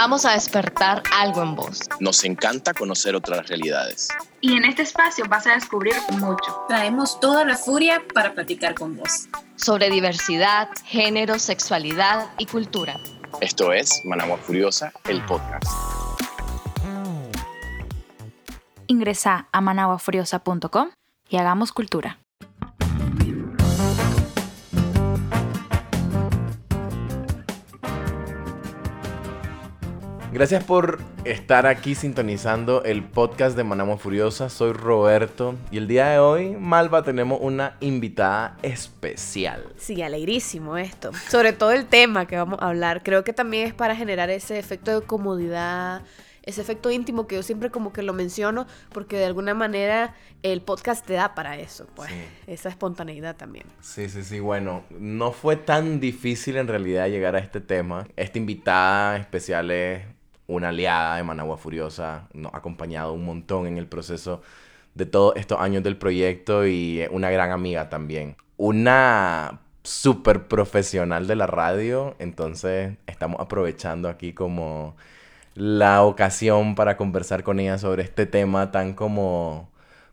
Vamos a despertar algo en vos. Nos encanta conocer otras realidades. Y en este espacio vas a descubrir mucho. Traemos toda la furia para platicar con vos. Sobre diversidad, género, sexualidad y cultura. Esto es Managua Furiosa, el podcast. Ingresa a managuafuriosa.com y hagamos cultura. Gracias por estar aquí sintonizando el podcast de Manamo Furiosa. Soy Roberto y el día de hoy, Malva, tenemos una invitada especial. Sí, alegrísimo esto. Sobre todo el tema que vamos a hablar. Creo que también es para generar ese efecto de comodidad, ese efecto íntimo que yo siempre como que lo menciono porque de alguna manera el podcast te da para eso, pues. Esa espontaneidad también. Sí, sí, sí. Bueno, no fue tan difícil en realidad llegar a este tema. Esta invitada especial es una aliada de Managua Furiosa, nos ha acompañado un montón en el proceso de todos estos años del proyecto y una gran amiga también. Una súper profesional de la radio, entonces estamos aprovechando aquí como la ocasión para conversar con ella sobre este tema tan como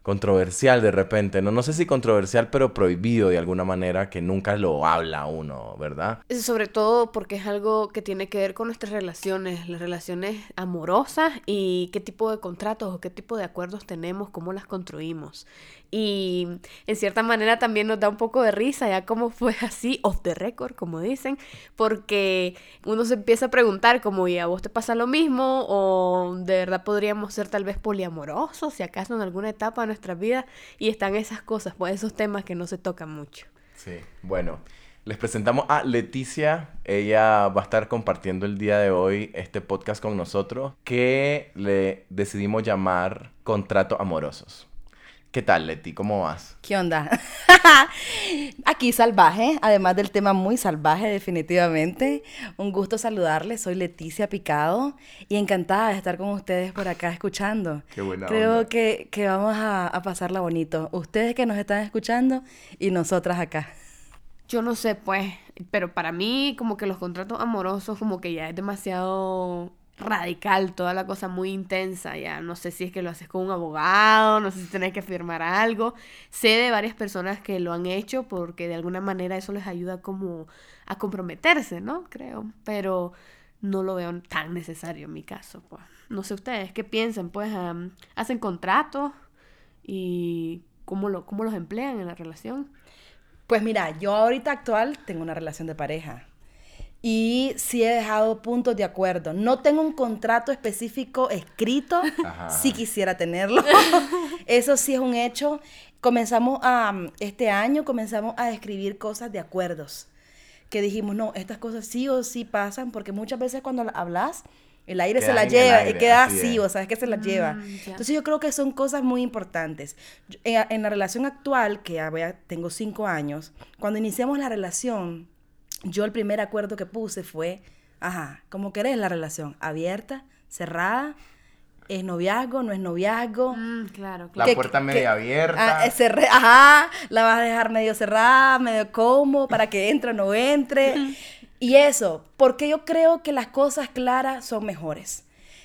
controversial de repente, ¿no? No sé si controversial, pero prohibido de alguna manera, que nunca lo habla uno, ¿verdad? Sobre todo porque es algo que tiene que ver con nuestras relaciones, las relaciones amorosas y qué tipo de contratos o qué tipo de acuerdos tenemos, cómo las construimos. Y en cierta manera también nos da un poco de risa, ya como fue así, off the record, como dicen, porque uno se empieza a preguntar como, ¿y a vos te pasa lo mismo? ¿O de verdad podríamos ser tal vez poliamorosos, si acaso en alguna etapa de nuestra vida? Y están esas cosas, pues esos temas que no se tocan mucho. Sí, bueno. Les presentamos a Leticia. Ella va a estar compartiendo el día de hoy este podcast con nosotros que le decidimos llamar Contrato Amorosos. ¿Qué tal, Leti? ¿Cómo vas? ¿Qué onda? Aquí salvaje, además del tema muy salvaje definitivamente. Un gusto saludarles, soy Leticia Picado y encantada de estar con ustedes por acá escuchando. Qué buena Creo Que, que vamos a, a pasarla bonito. Ustedes que nos están escuchando y nosotras acá. Yo no sé, pues, pero para mí como que los contratos amorosos como que ya es demasiado radical, toda la cosa muy intensa, ya no sé si es que lo haces con un abogado, no sé si tenés que firmar algo. Sé de varias personas que lo han hecho porque de alguna manera eso les ayuda como a comprometerse, ¿no? Creo, pero no lo veo tan necesario en mi caso, pues. No sé ustedes qué piensan, pues hacen contratos y cómo lo cómo los emplean en la relación. Pues mira, yo ahorita actual tengo una relación de pareja y sí he dejado puntos de acuerdo. No tengo un contrato específico escrito, si quisiera tenerlo. Eso sí es un hecho. Comenzamos a, este año comenzamos a escribir cosas de acuerdos. Que dijimos, no, estas cosas sí o sí pasan, porque muchas veces cuando hablas, el aire se la lleva y queda así, o sabes que se la lleva. Mm, Entonces yo creo que son cosas muy importantes. En, en la relación actual, que ya tengo cinco años, cuando iniciamos la relación, yo el primer acuerdo que puse fue, ajá, ¿cómo querés la relación? ¿Abierta? ¿Cerrada? ¿Es noviazgo? ¿No es noviazgo? Mm, claro, claro. La puerta medio abierta. Ah, ajá, la vas a dejar medio cerrada, medio como, para que entre o no entre. y eso, porque yo creo que las cosas claras son mejores.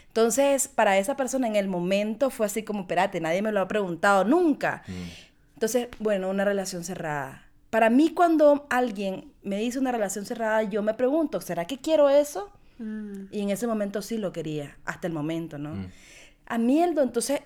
Entonces, para esa persona en el momento fue así como, espérate, nadie me lo ha preguntado nunca. Mm. Entonces, bueno, una relación cerrada para mí cuando alguien me dice una relación cerrada, yo me pregunto, ¿será que quiero eso? Mm. Y en ese momento sí lo quería, hasta el momento, ¿no? Mm. A mí, entonces,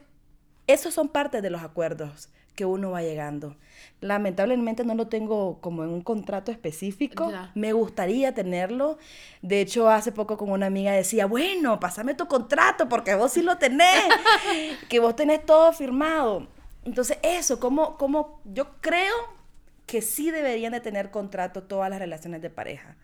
esos son parte de los acuerdos que uno va llegando. Lamentablemente no lo tengo como en un contrato específico. Me gustaría tenerlo. De hecho, hace poco con una amiga decía, bueno, pásame tu contrato porque vos sí lo tenés, que vos tenés todo firmado. Entonces, eso, como, como yo creo que sí deberían de tener contrato todas las relaciones de pareja.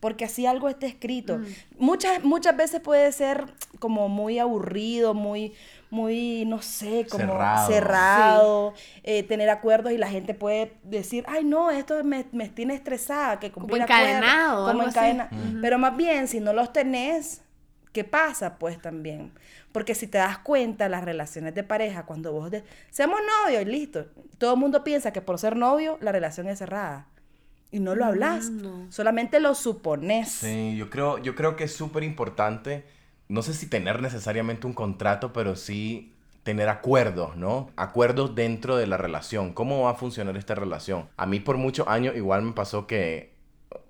Porque así algo esté escrito. Mm. Muchas, muchas veces puede ser como muy aburrido, muy, muy, no sé, como cerrado, eh, tener acuerdos y la gente puede decir, ay no, esto me, me tiene estresada, que como encadenado. como encadena. Pero más bien, si no los tenés, ¿qué pasa? Pues también porque si te das cuenta, las relaciones de pareja, cuando vos de, seamos novios y listo, todo el mundo piensa que por ser novio la relación es cerrada. Y no lo hablas, solamente lo supones. Sí, yo creo, yo creo que es súper importante no sé si tener necesariamente un contrato, pero sí tener acuerdos, ¿no? Acuerdos dentro de la relación. ¿Cómo va a funcionar esta relación? A mí por muchos años igual me pasó que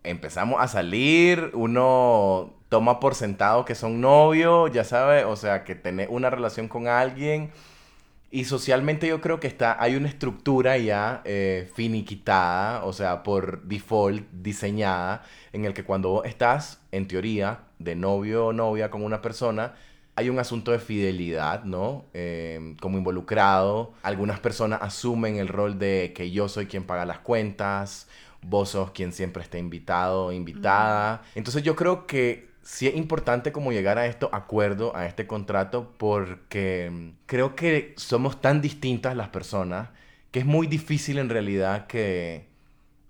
empezamos a salir, uno toma por sentado que son novios, ya sabe, o sea, que tener una relación con alguien. Y socialmente yo creo que está, hay una estructura ya eh, finiquitada, o sea, por default diseñada, en el que cuando vos estás, en teoría, de novio o novia con una persona, hay un asunto de fidelidad, ¿no? Eh, como involucrado. Algunas personas asumen el rol de que yo soy quien paga las cuentas, vos sos quien siempre está invitado invitada. Entonces yo creo que sí es importante como llegar a esto acuerdo, a este contrato, porque creo que somos tan distintas las personas que es muy difícil en realidad que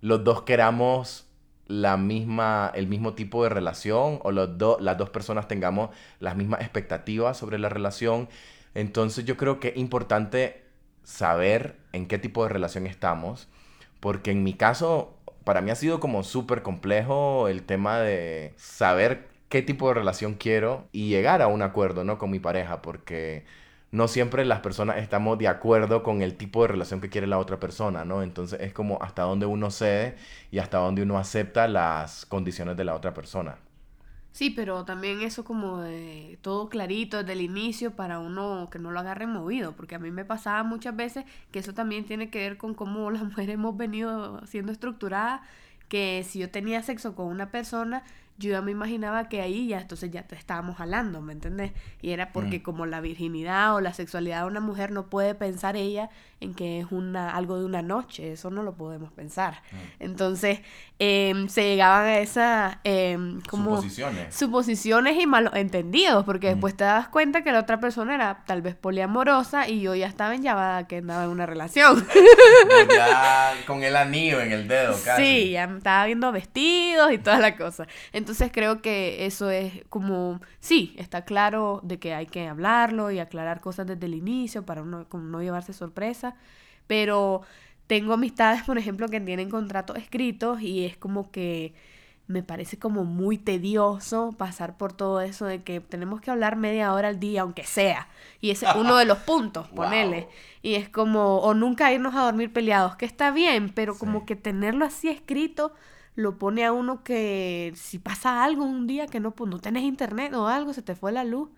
los dos queramos la misma, el mismo tipo de relación o los las dos personas tengamos las mismas expectativas sobre la relación. Entonces yo creo que es importante saber en qué tipo de relación estamos, porque en mi caso, para mí ha sido como súper complejo el tema de saber qué tipo de relación quiero y llegar a un acuerdo, ¿no? Con mi pareja, porque no siempre las personas estamos de acuerdo con el tipo de relación que quiere la otra persona, ¿no? Entonces es como hasta dónde uno cede y hasta dónde uno acepta las condiciones de la otra persona. Sí, pero también eso como de todo clarito desde el inicio para uno que no lo agarre movido, porque a mí me pasaba muchas veces que eso también tiene que ver con cómo las mujeres hemos venido siendo estructuradas, que si yo tenía sexo con una persona, yo ya me imaginaba que ahí ya entonces ya te estábamos hablando, ¿me entendés? Y era porque Mm. como la virginidad o la sexualidad de una mujer no puede pensar ella en que es una algo de una noche, eso no lo podemos pensar. Mm. Entonces em, se llegaban a esas em, como Suposiciones. suposiciones y malos entendidos, porque Mm. después te das cuenta que la otra persona era tal vez poliamorosa y yo ya estaba en llamada que andaba en una relación. ya con el anillo en el dedo, casi. Sí, ya me estaba viendo vestidos y toda la cosa. Entonces creo que eso es como, sí, está claro de que hay que hablarlo y aclarar cosas desde el inicio para uno, como no llevarse sorpresa, pero tengo amistades, por ejemplo, que tienen contratos escritos y es como que me parece como muy tedioso pasar por todo eso de que tenemos que hablar media hora al día, aunque sea. Y ese es uno de los puntos, Wow. ponele. Y es como, o nunca irnos a dormir peleados, que está bien, pero como Sí. que tenerlo así escrito lo pone a uno que si pasa algo un día que no, pues, no tenés internet o algo, se te fue la luz,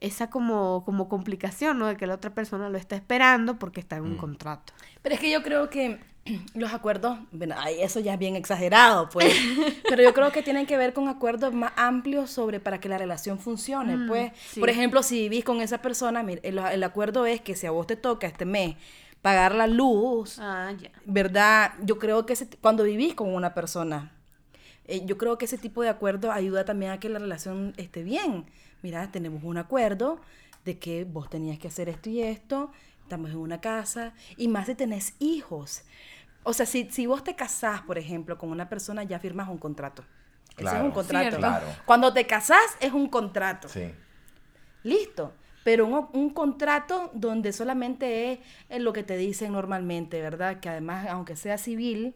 esa como, como complicación, ¿no? De que la otra persona lo está esperando porque está en un Mm. contrato. Pero es que yo creo que los acuerdos, bueno, ay, eso ya es bien exagerado, pues. Pero yo creo que tienen que ver con acuerdos más amplios sobre para que la relación funcione, Mm, pues. sí. Por ejemplo, si vivís con esa persona, mire, el, el acuerdo es que si a vos te toca este mes pagar la luz, Ah, ya. ¿verdad? Yo creo que ese- cuando vivís con una persona, eh, yo creo que ese tipo de acuerdo ayuda también a que la relación esté bien. Mira, tenemos un acuerdo de que vos tenías que hacer esto y esto, estamos en una casa, y más si tenés hijos. O sea, si, si vos te casás, por ejemplo, con una persona, ya firmas un contrato. Ese es Claro. un contrato. Cierto. Claro. Cuando te casás es un contrato. Sí. Listo. Pero un, un contrato donde solamente es, en lo que te dicen normalmente, ¿verdad? Que además, aunque sea civil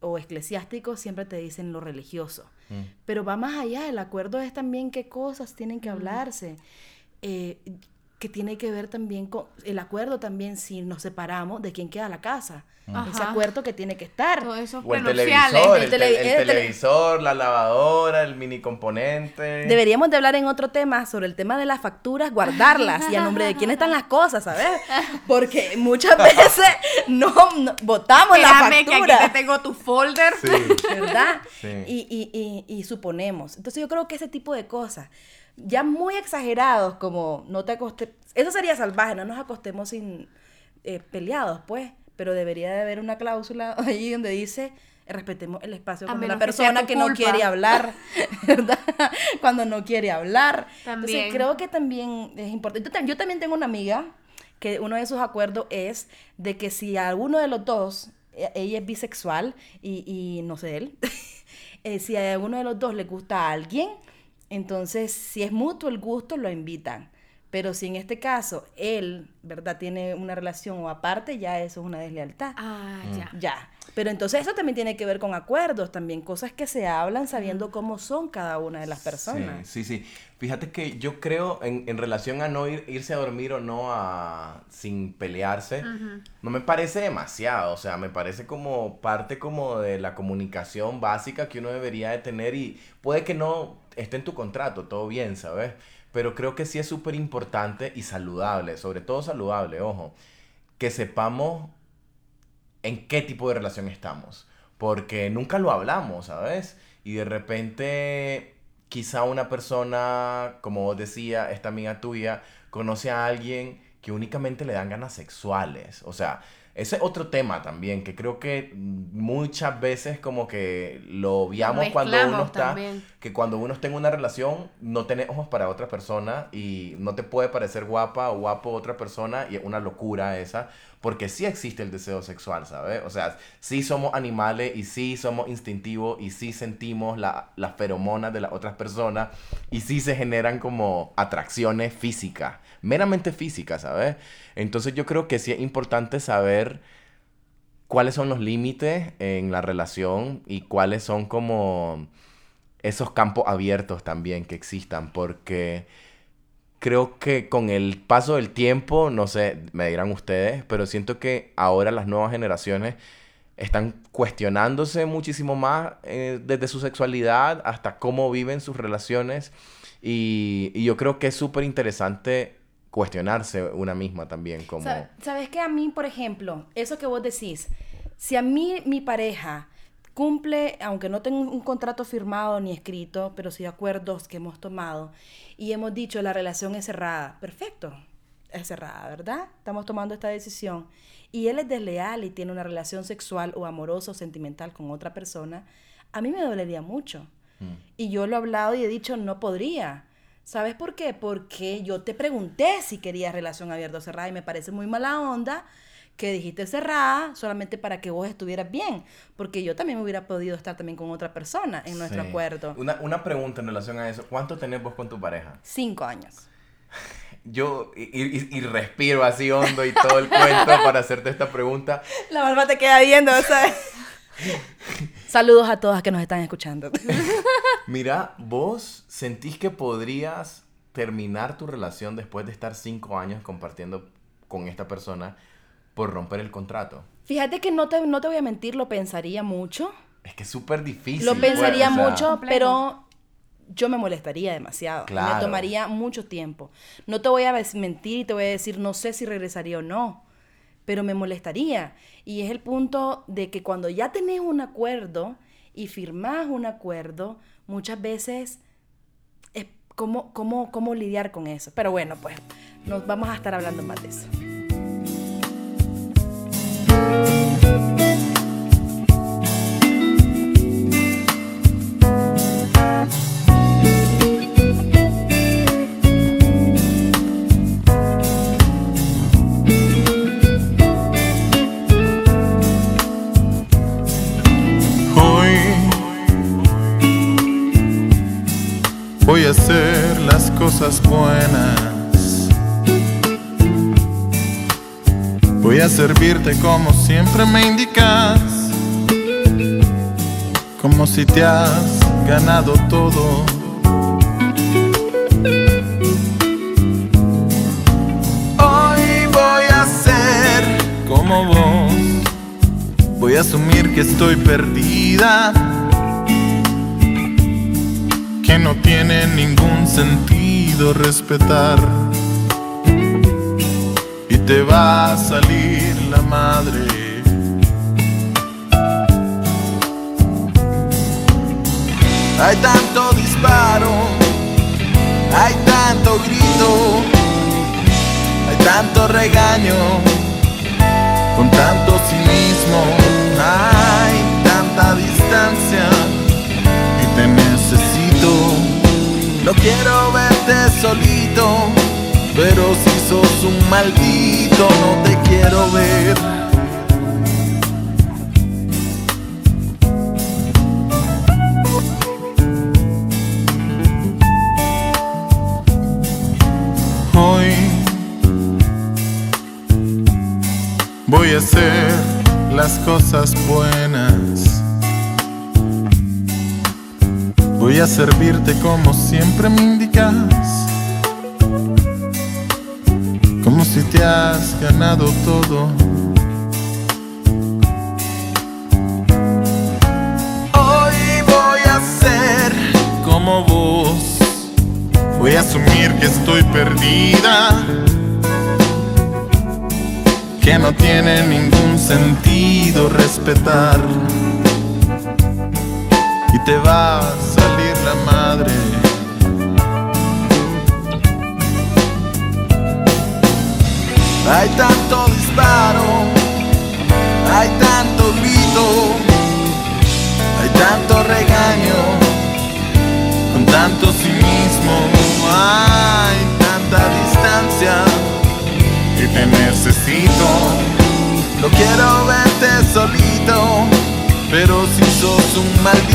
o eclesiástico, siempre te dicen lo religioso. Mm. Pero va más allá, el acuerdo es también qué cosas tienen que hablarse. Eh, que tiene que ver también con el acuerdo también si nos separamos de quién queda la casa. Ese Ajá. acuerdo que tiene que estar. Todos esos O el televisor, el, el tele- te- el el tele- televisor, la lavadora, el mini componente. Deberíamos de hablar en otro tema sobre el tema de las facturas, guardarlas y a nombre de quién están las cosas, ¿sabes? Porque muchas veces no, no votamos la Espérame que aquí factura. te tengo tu folder. Sí. ¿verdad? Sí. Y, y, y, y suponemos. Entonces yo creo que ese tipo de cosas, ya muy exagerados, como no te acostes, eso sería salvaje, no nos acostemos sin eh, peleados, pues, pero debería de haber una cláusula ahí donde dice respetemos el espacio cuando la que persona que, no quiere hablar, ¿verdad? Cuando no quiere hablar. También. Entonces creo que también es importante. Yo, tam- yo también tengo una amiga que uno de sus acuerdos es de que si a alguno de los dos, e- ella es bisexual y, y no sé él, eh, si a alguno de los dos le gusta a alguien, entonces si es mutuo el gusto, lo invitan. Pero si en este caso él, ¿verdad?, tiene una relación o aparte, ya eso es una deslealtad. Ah, Mm. ya. Ya. Pero entonces eso también tiene que ver con acuerdos, también cosas que se hablan sabiendo cómo son cada una de las personas. Sí, sí, sí. Fíjate que yo creo en, en relación a no ir, irse a dormir o no a, sin pelearse, no me parece demasiado. O sea, me parece como parte como de la comunicación básica que uno debería de tener y puede que no esté en tu contrato, todo bien, ¿sabes? Pero creo que sí es súper importante y saludable, sobre todo saludable, ojo, que sepamos en qué tipo de relación estamos. Porque nunca lo hablamos, ¿sabes? Y de repente, quizá una persona, como vos decía, esta amiga tuya, conoce a alguien que únicamente le dan ganas sexuales. O sea, ese es otro tema también, que creo que muchas veces como que lo obviamos cuando uno está también. que cuando uno está en una relación no tenés ojos para otra persona y no te puede parecer guapa o guapo otra persona y es una locura esa, porque sí existe el deseo sexual, ¿sabes? O sea, sí somos animales y sí somos instintivos y sí sentimos la- las feromonas de las otras personas y sí se generan como atracciones físicas, meramente físicas, ¿sabes? Entonces yo creo que sí es importante saber cuáles son los límites en la relación y cuáles son como esos campos abiertos también que existan, porque creo que con el paso del tiempo, no sé, me dirán ustedes, pero siento que ahora las nuevas generaciones están cuestionándose muchísimo más eh, desde su sexualidad hasta cómo viven sus relaciones. Y, y yo creo que es súper interesante cuestionarse una misma también como... Sa- ¿Sabes que a mí, por ejemplo, eso que vos decís, si a mí mi pareja cumple, aunque no tengo un contrato firmado ni escrito, pero sí acuerdos que hemos tomado y hemos dicho la relación es cerrada, perfecto, es cerrada, ¿verdad? Estamos tomando esta decisión y él es desleal y tiene una relación sexual o amorosa o sentimental con otra persona, a mí me dolería mucho. Y yo lo he hablado y he dicho, no podría. ¿Sabes por qué? Porque yo te pregunté si querías relación abierta o cerrada y me parece muy mala onda que dijiste cerrada solamente para que vos estuvieras bien. Porque yo también hubiera podido estar también con otra persona en nuestro Sí. acuerdo. Una, una pregunta en relación a eso. ¿Cuánto tenés vos con tu pareja? Cinco años. Yo y, y- y respiro así hondo y todo el cuento para hacerte esta pregunta. La barba te queda viendo, ¿sabes? Saludos a todas que nos están escuchando. Mira, vos sentís que podrías terminar tu relación después de estar cinco años compartiendo con esta persona por romper el contrato. Fíjate que no te, no te voy a mentir, lo pensaría mucho. Es que es súper difícil. Lo pensaría o sea, mucho, pero yo me molestaría demasiado. Claro. Me tomaría mucho tiempo. No te voy a mentir y te voy a decir, no sé si regresaría o no, pero me molestaría. Y es el punto de que cuando ya tenés un acuerdo y firmás un acuerdo, muchas veces es cómo, cómo, cómo lidiar con eso. Pero bueno, pues nos vamos a estar hablando más de eso. Hoy voy a hacer las cosas buenas. Voy a servirte como siempre me indicas. Como si te has ganado todo. Hoy voy a ser como vos. Voy a asumir que estoy perdida, que no tiene ningún sentido respetar. Y te va a salir la madre. Hay tanto disparo, hay tanto grito, hay tanto regaño con tanto cinismo hay tanta distancia y te necesito. No quiero verte solito, pero si sos un maldito no te quiero ver. Hoy voy a hacer las cosas buenas. Voy a servirte como siempre me indicas. Como si te has ganado todo. Hoy voy a ser como vos. Voy a asumir que estoy perdida. Que no tiene ningún sentido respetar. Y te va a salir la madre. Hay tanto disparo, hay tanto grito, hay tanto regaño, con tanto cinismo, hay tanta distancia y te necesito. No quiero verte solito, pero si sos un maldito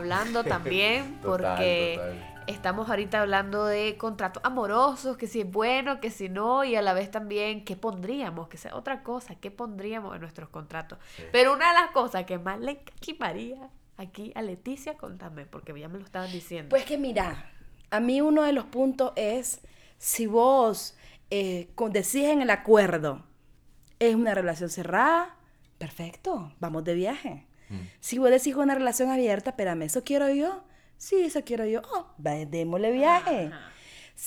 hablando también, Total, porque total. estamos ahorita hablando de contratos amorosos, que si es bueno, que si no, y a la vez también qué pondríamos, que sea otra cosa, qué pondríamos en nuestros contratos. Pero una de las cosas que más le encachimaría aquí a Leticia, contame, porque ya me lo estaban diciendo. Pues que mira, a mí uno de los puntos es si vos eh, decís en el acuerdo, es una relación cerrada, perfecto, vamos de viaje. Si vos decís una relación abierta, espérame, ¿eso quiero yo? Sí, eso quiero yo. Oh, démosle viaje.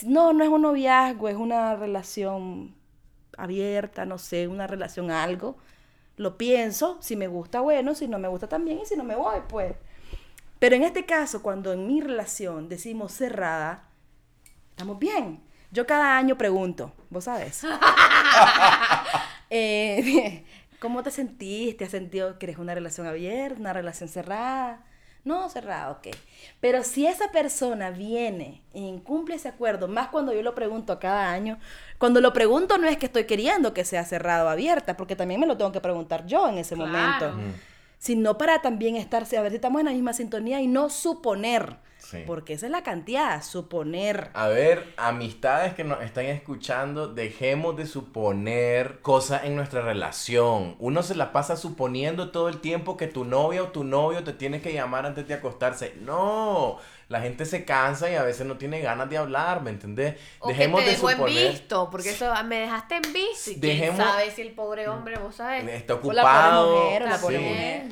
No, no es un noviazgo, es una relación abierta, no sé, una relación algo. Lo pienso, si me gusta, bueno, si no me gusta también, y si no me voy, pues. Pero en este caso, cuando en mi relación decimos cerrada, estamos bien. Yo cada año pregunto, vos sabes. Eh, ¿Cómo te sentiste? ¿Has sentido que eres una relación abierta, una relación cerrada? No, cerrada, ok. Pero si esa persona viene e incumple ese acuerdo, más cuando yo lo pregunto cada año, cuando lo pregunto no es que estoy queriendo que sea cerrada o abierta, porque también me lo tengo que preguntar yo en ese momento. Sino para también estarse, a ver si estamos en la misma sintonía y no suponer. Sí. Porque esa es la cantidad, suponer. A ver, amistades que nos están escuchando, dejemos de suponer cosas en nuestra relación. Uno se la pasa suponiendo todo el tiempo que tu novia o tu novio te tiene que llamar antes de acostarse. No, la gente se cansa y a veces no tiene ganas de hablar, ¿me entendés? O que te dejó en visto, porque eso me dejaste en visto. Y quién Dejemos- sabe si el pobre hombre, vos sabes. está O la pobre ocupado. mujer, o la pobre sí. mujer.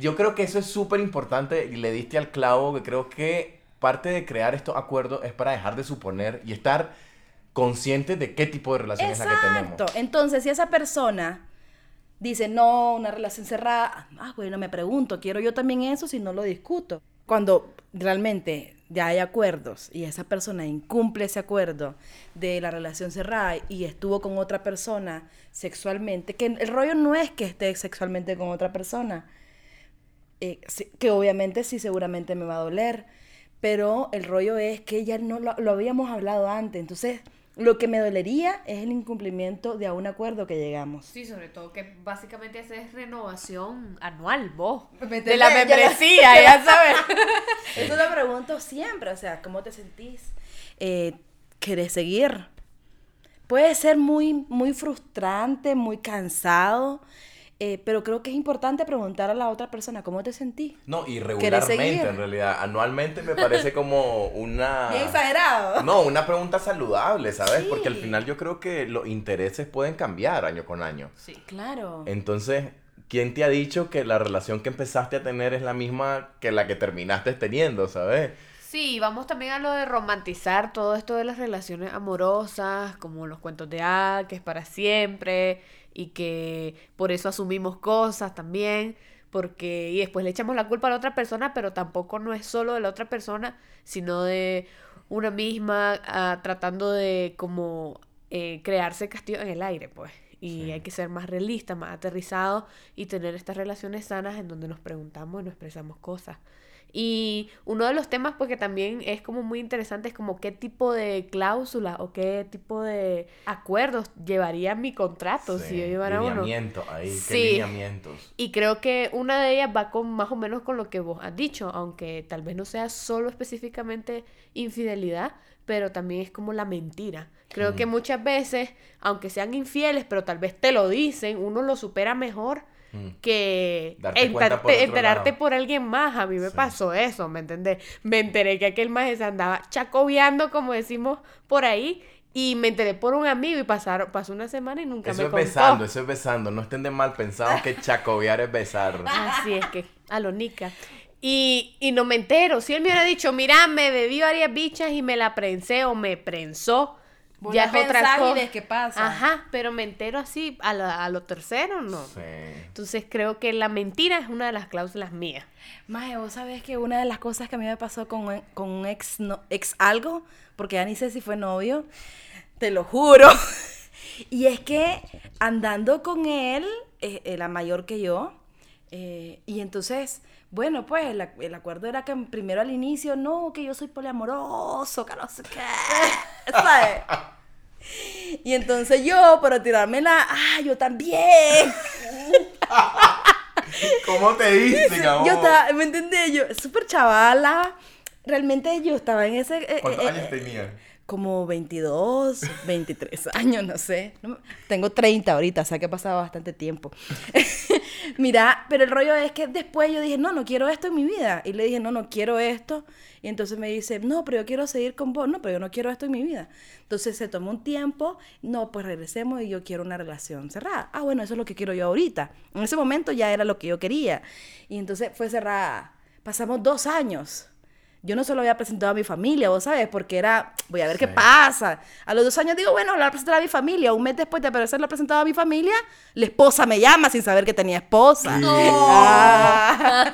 Yo creo que eso es súper importante y le diste al clavo, que creo que parte de crear estos acuerdos es para dejar de suponer y estar conscientes de qué tipo de relación es la que tenemos. Exacto. Entonces, si esa persona dice, no, una relación cerrada, ah, bueno, me pregunto, ¿quiero yo también eso si no lo discuto? Cuando realmente ya hay acuerdos y esa persona incumple ese acuerdo de la relación cerrada y estuvo con otra persona sexualmente, que el rollo no es que esté sexualmente con otra persona, eh, que obviamente sí seguramente me va a doler, pero el rollo es que ya no lo, lo habíamos hablado antes, entonces lo que me dolería es el incumplimiento de a un acuerdo que llegamos. Sí, sobre todo que básicamente haces renovación anual, vos. De la ya- membresía, ya sabes. Eso lo pregunto siempre, o sea, ¿cómo te sentís? Eh, ¿Querés seguir? Puede ser muy, muy frustrante, muy cansado, Eh, pero creo que es importante preguntar a la otra persona cómo te sentí. No, y ¿Querés regularmente en realidad. Anualmente me parece como una... Bien exagerado. No, una pregunta saludable, ¿sabes? Sí. Porque al final yo creo que los intereses pueden cambiar año con año. Sí. Claro. Entonces, ¿quién te ha dicho que la relación que empezaste a tener es la misma que la que terminaste teniendo, ¿sabes? Sí, vamos también a lo de romantizar todo esto de las relaciones amorosas, como los cuentos de ah, que es para siempre y que por eso asumimos cosas también, porque y después le echamos la culpa a la otra persona, pero tampoco no es solo de la otra persona, sino de una misma ah, tratando de como eh, crearse castillo en el aire, pues. Y Sí. hay que ser más realista, más aterrizado y tener estas relaciones sanas en donde nos preguntamos y nos expresamos cosas. Y uno de los temas, porque también es como muy interesante, es como qué tipo de cláusula o qué tipo de acuerdos llevaría mi contrato si yo llevara uno. Ahí, qué Sí. lineamientos. Y creo que una de ellas va con más o menos con lo que vos has dicho, aunque tal vez no sea solo específicamente infidelidad, pero también es como la mentira. Creo que muchas veces, aunque sean infieles, pero tal vez te lo dicen, uno lo supera mejor Mm. que enter- por enterarte lado. por alguien más. A mí me Sí. pasó eso, ¿me entendés? Me enteré que aquel maje se andaba chacobeando, como decimos por ahí, y me enteré por un amigo y pasaron, pasó una semana y nunca Eso me es contó. besando, eso es besando. No estén de mal pensados que chacobear es besar. Así es que, a lo nica. Y, y no me entero. Si él me hubiera dicho, mira, me bebí varias bichas y me la prensé o me prensó, Ya es otra y cosa. qué pasa. Ajá, pero me entero así a, la- a lo tercero, no. Sí. Entonces creo que la mentira es una de las cláusulas mías. Maje, vos sabés que una de las cosas que a mí me pasó con, un- con un ex, no- ex algo, porque ya ni sé si fue novio, te lo juro. y es que andando con él, eh, era mayor que yo, eh, y entonces, bueno, pues el, ac- el acuerdo era que primero al inicio, no, que yo soy poliamoroso, que no sé qué, ¿sabes? Y entonces yo, para tirarme la, ah, yo también. ¿Cómo te dicen, amor? Yo estaba, ¿me entendés? Yo, súper chavala. Realmente yo estaba en ese... eh, ¿Cuántos eh, años eh, tenías? Como 22, 23 años, no sé. Tengo 30 ahorita, o sea que ha pasado bastante tiempo. Mira, pero el rollo es que después yo dije, no, no quiero esto en mi vida. Y le dije, no, no quiero esto. Y entonces me dice, no, pero yo quiero seguir con vos. No, pero yo no quiero esto en mi vida. Entonces se tomó un tiempo, no, pues regresemos y yo quiero una relación cerrada. Ah, bueno, eso es lo que quiero yo ahorita. En ese momento ya era lo que yo quería. Y entonces fue cerrada. Pasamos dos años. Yo no se lo había presentado a mi familia, vos sabes, porque era, voy a ver qué pasa. A los dos años digo, bueno, lo voy a presentar a mi familia. Un mes después de haberlo presentado a mi familia, la esposa me llama sin saber que tenía esposa. Ah.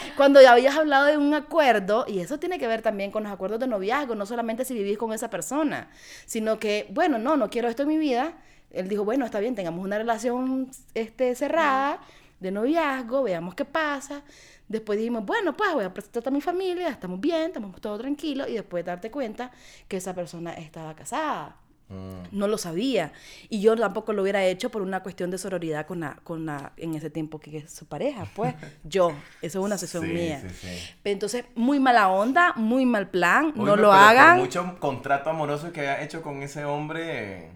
Cuando ya habías hablado de un acuerdo, y eso tiene que ver también con los acuerdos de noviazgo, no solamente si vivís con esa persona, sino que, bueno, no, no quiero esto en mi vida. Él dijo, bueno, está bien, tengamos una relación este, cerrada de noviazgo, veamos qué pasa. Después dijimos, bueno, pues voy a presentarte a mi familia, estamos bien, estamos todos tranquilos, y después darte cuenta que esa persona estaba casada. Mm. No lo sabía. Y yo tampoco lo hubiera hecho por una cuestión de sororidad con la, con la, en ese tiempo que es su pareja, pues. Yo, eso es una sesión Sí, mía. sí, sí. Entonces, muy mala onda, muy mal plan, no Oíme, lo hagan. Por mucho contrato amoroso que haya hecho con ese hombre.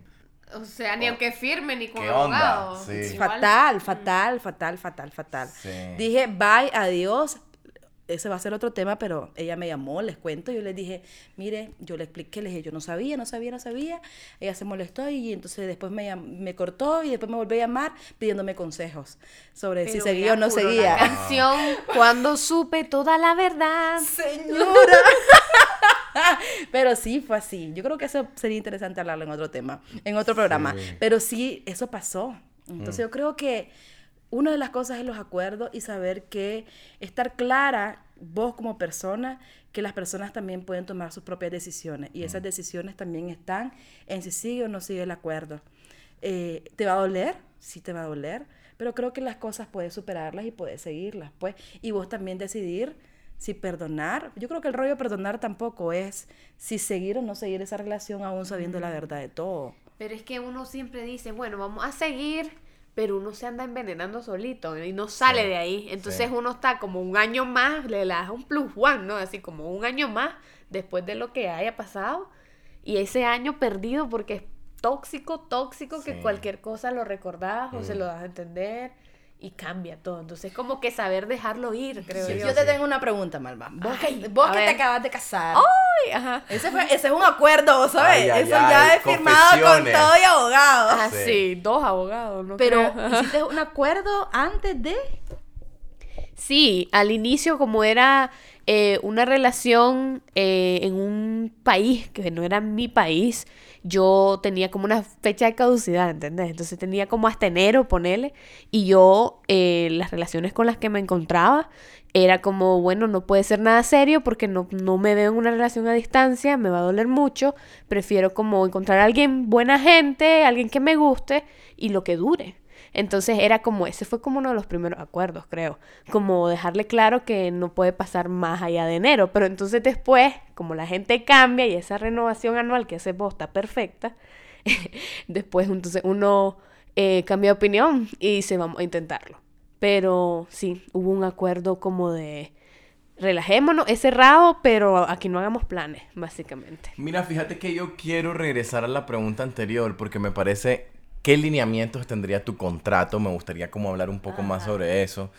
O sea, ni aunque firme ni con ¿Qué onda? abogado. Sí. Igual. Fatal, fatal, fatal, fatal, fatal. Sí. Dije, bye, adiós. Ese va a ser otro tema, pero ella me llamó, les cuento. Yo les dije, mire, yo le expliqué, le dije, yo no sabía, no sabía, no sabía. Ella se molestó y entonces después me, me cortó y después me volvió a llamar pidiéndome consejos sobre si seguía o no la seguía. canción cuando supe toda la verdad. Señora. Pero sí, fue así. Yo creo que eso sería interesante hablarlo en otro tema, en otro programa. Sí. Pero sí, eso pasó. Entonces yo creo que una de las cosas es los acuerdos y saber que estar clara, vos como persona, que las personas también pueden tomar sus propias decisiones. Y esas decisiones también están en si sigue o no sigue el acuerdo. Eh, ¿Te va a doler? Sí te va a doler. Pero creo que las cosas puedes superarlas y puedes seguirlas, pues. Y vos también decidir si perdonar. Yo creo que el rollo de perdonar tampoco es si seguir o no seguir esa relación aún sabiendo la verdad de todo. Pero es que uno siempre dice, bueno, vamos a seguir, pero uno se anda envenenando solito y no sale Sí, de ahí. Entonces sí. uno está como un año más, le das un plus one, ¿no? Así como un año más después de lo que haya pasado. Y ese año perdido porque tóxico, tóxico, que cualquier cosa lo recordás o se lo das a entender y cambia todo. Entonces, como que saber dejarlo ir, creo Sí, yo. Yo te tengo una pregunta, Malva. Vos Ay, que, vos que te acabas de casar. Ay, ajá. Ese, fue- ese es un acuerdo, ¿sabes? Ay, ay, Eso ay, ya es firmado con todo y abogado. Ah, Sí. sí, dos abogados, ¿no? Pero, creo. ¿hiciste un acuerdo antes de...? Sí, al inicio como era eh, una relación eh, en un país que no era mi país, yo tenía como una fecha de caducidad, ¿entendés? Entonces tenía como hasta enero, ponele, y yo eh, las relaciones con las que me encontraba era como, bueno, no puede ser nada serio porque no, no me veo en una relación a distancia, me va a doler mucho, prefiero como encontrar a alguien buena gente, alguien que me guste y lo que dure. Entonces era como, ese fue como uno de los primeros acuerdos, creo. Como dejarle claro que no puede pasar más allá de enero. Pero entonces después, como la gente cambia y esa renovación anual que hace vos está perfecta, después entonces uno eh, cambia de opinión y dice, vamos a intentarlo. Pero sí, hubo un acuerdo como de relajémonos, es cerrado, pero aquí no hagamos planes, básicamente. Mira, fíjate que yo quiero regresar a la pregunta anterior porque me parece qué lineamientos tendría tu contrato. Me gustaría como hablar un poco más sobre eso.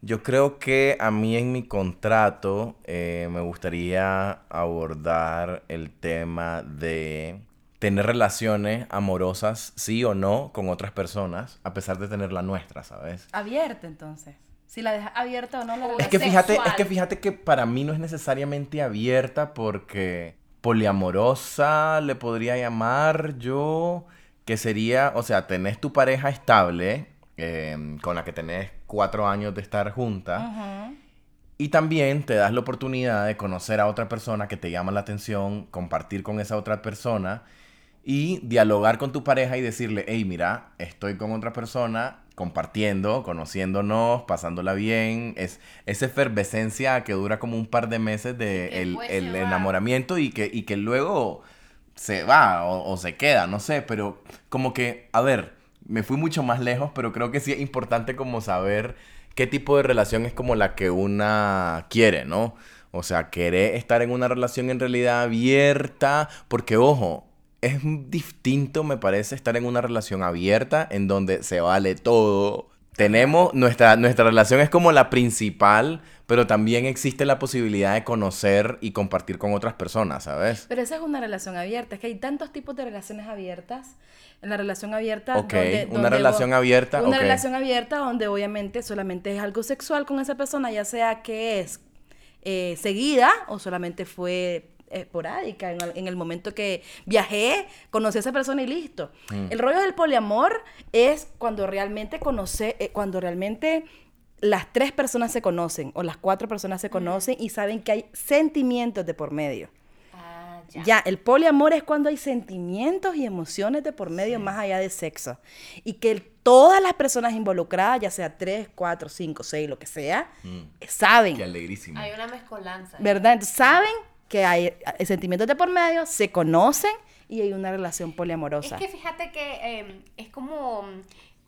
Yo creo que a mí en mi contrato eh, me gustaría abordar el tema de tener relaciones amorosas, sí o no, con otras personas, a pesar de tener la nuestra, ¿sabes? Abierta, entonces. Si la dejas abierta o no la Es que fíjate, es que fíjate que para mí no es necesariamente abierta porque poliamorosa le podría llamar yo que sería, o sea, tenés tu pareja estable eh, con la que tenés cuatro años de estar junta Ujú. y también te das la oportunidad de conocer a otra persona que te llama la atención, compartir con esa otra persona y dialogar con tu pareja y decirle, hey, mira, estoy con otra persona, compartiendo, conociéndonos, pasándola bien. Es esa efervescencia que dura como un par de meses de el, el enamoramiento y que, y que luego se va o, se queda, no sé, pero como que, a ver, me fui mucho más lejos, pero creo que sí es importante como saber qué tipo de relación es como la que una quiere, ¿no? O sea, querer estar en una relación en realidad abierta, porque ojo, es distinto, me parece, estar en una relación abierta en donde se vale todo. Tenemos, nuestra, nuestra relación es como la principal, pero también existe la posibilidad de conocer y compartir con otras personas, ¿sabes? Pero esa es una relación abierta. Es que hay tantos tipos de relaciones abiertas. En la relación abierta. Ok, donde- una donde relación vos- abierta, Una relación abierta donde obviamente solamente es algo sexual con esa persona, ya sea que es eh, seguida o solamente fue esporádica en el, en el momento que viajé, conocí a esa persona y listo. Mm. El rollo del poliamor es cuando realmente conoce, eh, cuando realmente las tres personas se conocen o las cuatro personas se conocen y saben que hay sentimientos de por medio. Ah, Ya. el poliamor es cuando hay sentimientos y emociones de por medio más allá de sexo. Y que el- todas las personas involucradas, ya sea tres, cuatro, cinco, seis, lo que sea, Mm. saben, Qué alegrísimo. Hay una mezcolanza. ¿verdad? Entonces, saben que hay eh, sentimientos de por medio, se conocen y hay una relación Es poliamorosa. que fíjate que eh, es como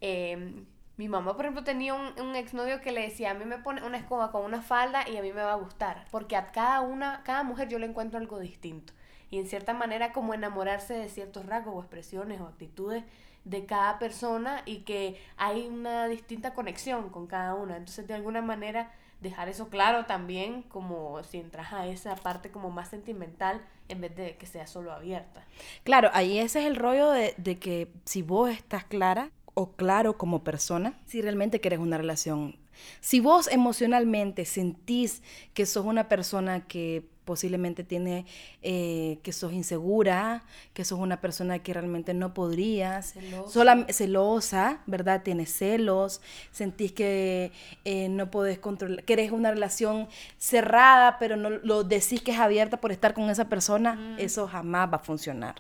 eh, mi mamá, por ejemplo, tenía un, un exnovio que le decía, a mí me pone una escoba con una falda y a mí me va a gustar, porque a cada una, cada mujer yo le encuentro algo distinto. Y en cierta manera como enamorarse de ciertos rasgos o expresiones o actitudes de cada persona y que hay una distinta conexión con cada una. Entonces, de alguna manera, dejar eso claro también, como si entras a esa parte como más sentimental en vez de que sea solo abierta. Claro, ahí ese es el rollo de, de que si vos estás clara o claro como persona, si realmente quieres una relación, si vos emocionalmente sentís que sos una persona que posiblemente tiene, eh, que sos insegura, que sos una persona que realmente no podrías, Celosa. solam- celosa, ¿verdad? Tienes celos, sentís que eh, no podés controlar, que eres una relación cerrada, pero no lo decís que es abierta por estar con esa persona, eso jamás va a funcionar.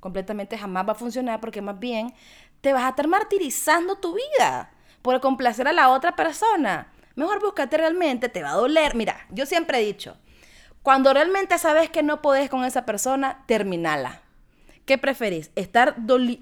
Completamente jamás va a funcionar porque más bien te vas a estar martirizando tu vida por complacer a la otra persona. Mejor búscate realmente, te va a doler. Mira, yo siempre he dicho, cuando realmente sabes que no podés con esa persona, terminala. ¿Qué preferís? ¿Estar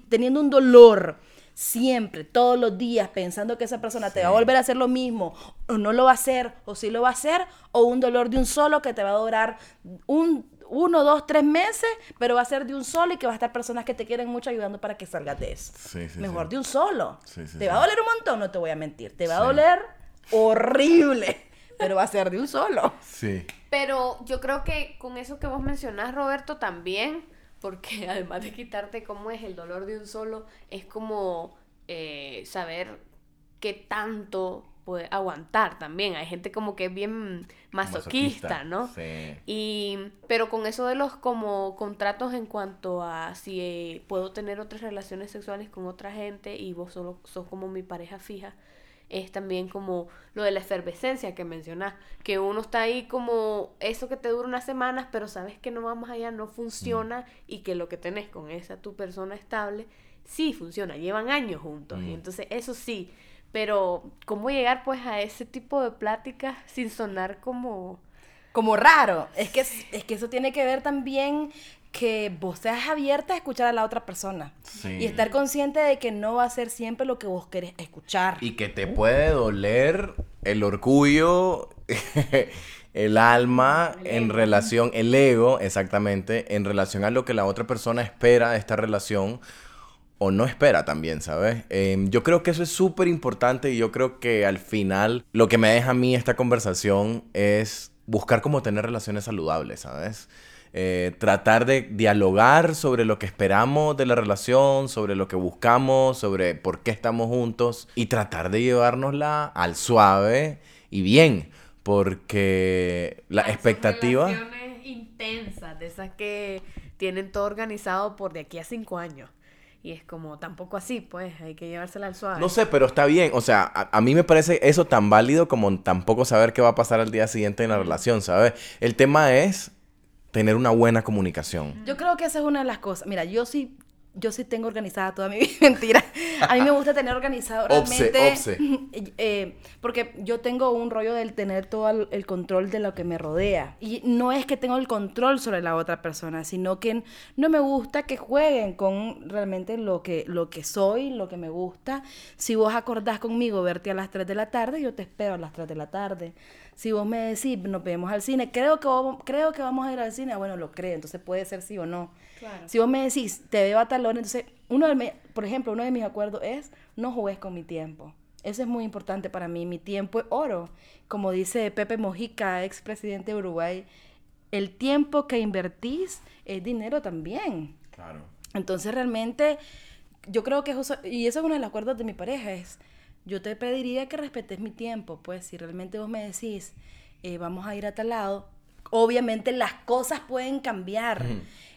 teniendo un dolor siempre, todos los días, pensando que esa persona te va a volver a hacer lo mismo, o no lo va a hacer, o sí lo va a hacer, o un dolor de un solo que te va a durar un, uno, dos, tres meses, pero va a ser de un solo y que va a estar personas que te quieren mucho ayudando para que salgas de eso. Sí, sí, Mejor de un solo. Te va a doler un montón, no te voy a mentir. Te va a doler horrible, pero va a ser de un solo. Sí. Pero yo creo que con eso que vos mencionás, Roberto, también, porque además de quitarte cómo es el dolor de un solo, es como eh, saber qué tanto puede aguantar también. Hay gente como que es bien masoquista, ¿no? Sí. Y, pero con eso de los como contratos en cuanto a si eh, puedo tener otras relaciones sexuales con otra gente y vos solo sos como mi pareja fija, es también como lo de la efervescencia que mencionás, que uno está ahí como eso que te dura unas semanas, pero sabes que no va más allá, no funciona y que lo que tenés con esa tu persona estable sí funciona, llevan años juntos y Mm. entonces eso sí, pero cómo llegar pues a ese tipo de pláticas sin sonar como Como raro. Es que, es que eso tiene que ver también que vos seas abierta a escuchar a la otra persona. Sí. Y estar consciente de que no va a ser siempre lo que vos querés escuchar. Y que te puede doler el orgullo, el alma en relación, el ego, exactamente, en relación a lo que la otra persona espera de esta relación o no espera también, ¿sabes? Em, yo creo que eso es súper importante y yo creo que al final lo que me deja a mí esta conversación es buscar cómo tener relaciones saludables, ¿sabes? Eh, tratar de dialogar sobre lo que esperamos de la relación, sobre lo que buscamos, sobre por qué estamos juntos y tratar de llevárnosla al suave y bien, porque la expectativa... Relaciones intensas, de esas que tienen todo organizado por de aquí a cinco años. Y es como, tampoco así, pues, hay que llevársela al suave. No sé, pero está bien. O sea, a, a mí me parece eso tan válido como tampoco saber qué va a pasar al día siguiente en la relación, ¿sabes? El tema es tener una buena comunicación. Yo creo que esa es una de las cosas. Mira, yo sí, yo sí tengo organizada toda mi vida. Mentira. A mí me gusta tener organizado realmente. obse. eh, porque yo tengo un rollo del tener todo el, control de lo que me rodea. Y no es que tengo el control sobre la otra persona, sino que no me gusta que jueguen con realmente lo que, lo que soy, lo que me gusta. Si vos acordás conmigo verte a las 3 de la tarde, yo te espero a las 3 de la tarde. Si vos me decís, nos vemos al cine, creo que, creo que vamos a ir al cine, ah, bueno, lo creo, entonces puede ser sí o no. Claro. Si vos me decís, te veo a tal hora, entonces, uno de mi- por ejemplo, uno de mis acuerdos es, no juegues con mi tiempo. Eso es muy importante para mí, mi tiempo es oro. Como dice Pepe Mojica, expresidente de Uruguay, el tiempo que invertís es dinero también. Claro. Entonces realmente yo creo que eso, y eso es uno de los acuerdos de mi pareja, es yo te pediría que respetes mi tiempo, pues si realmente vos me decís, eh, vamos a ir a tal lado, obviamente las cosas pueden cambiar,